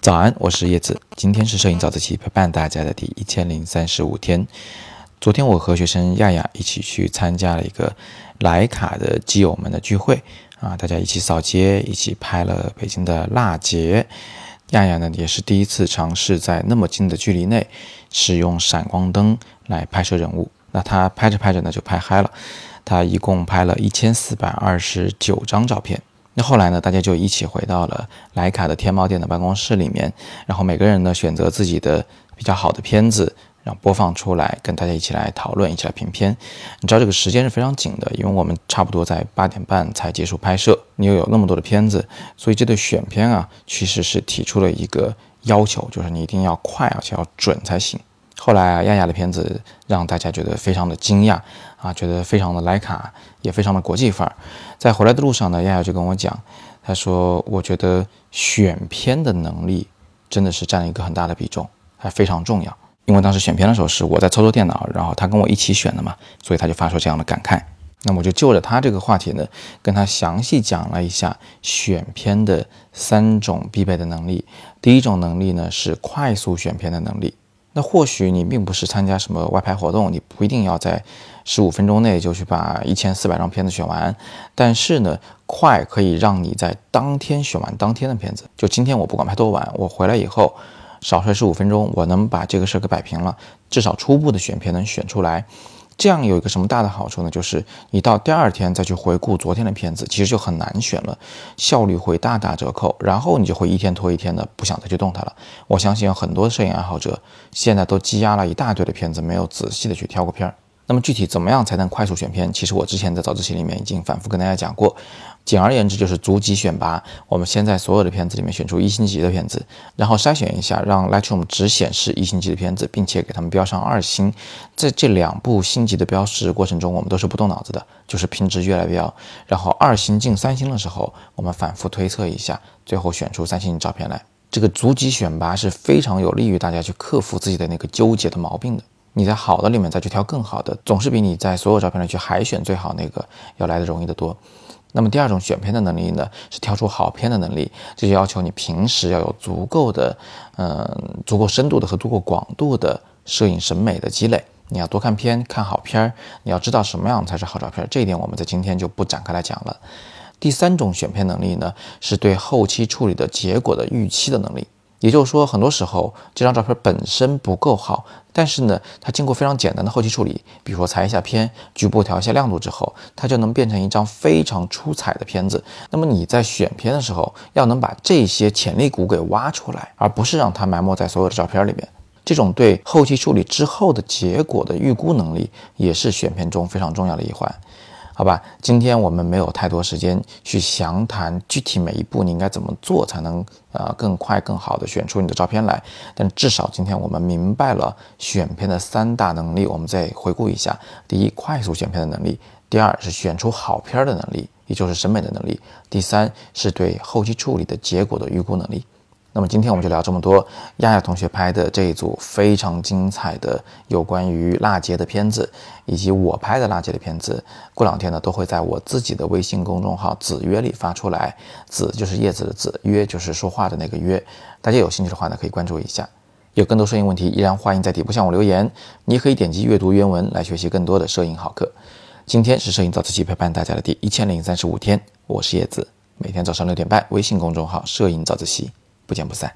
早安，我是叶子。今天是摄影早自习陪伴大家的第一千零三十五天。昨天我和学生亚亚一起去参加了一个徕卡的基友们的聚会啊，大家一起扫街，一起拍了北京的蜡节。亚亚呢也是第一次尝试在那么近的距离内使用闪光灯来拍摄人物。那他拍着拍着呢就拍嗨了，他一共拍了一千四百二十九张照片。那后来呢？大家就一起回到了徕卡的天猫店的办公室里面，然后每个人呢选择自己的比较好的片子，然后播放出来，跟大家一起来讨论，一起来评片。你知道这个时间是非常紧的，因为我们差不多在八点半才结束拍摄，你又有那么多的片子，所以这对选片啊，其实是提出了一个要求，就是你一定要快而且要准才行。后来啊，亚亚的片子让大家觉得非常的惊讶啊，觉得非常的徕卡，也非常的国际范儿。在回来的路上呢，亚亚就跟我讲，他说：“我觉得选片的能力真的是占了一个很大的比重，还非常重要。因为当时选片的时候是我在操作电脑，然后他跟我一起选的嘛，所以他就发出这样的感慨。那么我就就着他这个话题呢，跟他详细讲了一下选片的三种必备的能力。第一种能力呢是快速选片的能力。”那或许你并不是参加什么外拍活动，你不一定要在十五分钟内就去把一千四百张片子选完。但是呢，快可以让你在当天选完当天的片子。就今天我不管拍多晚，我回来以后少睡十五分钟，我能把这个事儿给摆平了，至少初步的选片能选出来。这样有一个什么大的好处呢？就是你到第二天再去回顾昨天的片子，其实就很难选了，效率会大打折扣。然后你就会一天拖一天的，不想再去动它了。我相信有很多摄影爱好者现在都积压了一大堆的片子，没有仔细的去挑过片儿。那么具体怎么样才能快速选片？其实我之前在早自习里面已经反复跟大家讲过。简而言之，就是逐级选拔。我们先在所有的片子里面选出一星级的片子，然后筛选一下，让 Lightroom 只显示一星级的片子，并且给他们标上二星。在这两步星级的标识过程中，我们都是不动脑子的，就是凭直越来越标。然后二星进三星的时候，我们反复推测一下，最后选出三星照片来。这个逐级选拔是非常有利于大家去克服自己的那个纠结的毛病的。你在好的里面再去挑更好的，总是比你在所有照片里去海选最好那个要来的容易得多。那么第二种选片的能力呢，是挑出好片的能力，这就要求你平时要有足够的，嗯，足够深度的和足够广度的摄影审美的积累。你要多看片，看好片儿，你要知道什么样才是好照片。这一点我们在今天就不展开来讲了。第三种选片能力呢，是对后期处理的结果的预期的能力。也就是说，很多时候这张照片本身不够好，但是呢，它经过非常简单的后期处理，比如说裁一下片，局部调一下亮度之后，它就能变成一张非常出彩的片子。那么你在选片的时候，要能把这些潜力股给挖出来，而不是让它埋没在所有的照片里面。这种对后期处理之后的结果的预估能力，也是选片中非常重要的一环。好吧，今天我们没有太多时间去详谈具体每一步你应该怎么做才能呃更快更好的选出你的照片来。但至少今天我们明白了选片的三大能力，我们再回顾一下：第一，快速选片的能力；第二是选出好片的能力，也就是审美的能力；第三是对后期处理的结果的预估能力。那么今天我们就聊这么多。亚亚同学拍的这一组非常精彩的有关于蜡节的片子，以及我拍的蜡节的片子，过两天呢都会在我自己的微信公众号“子约”里发出来。子就是叶子的子，约就是说话的那个约。大家有兴趣的话呢，可以关注一下。有更多摄影问题，依然欢迎在底部向我留言。你也可以点击阅读原文来学习更多的摄影好课。今天是摄影早自习陪伴大家的第一千零三十五天，我是叶子，每天早上六点半，微信公众号“摄影早自习”。不见不散。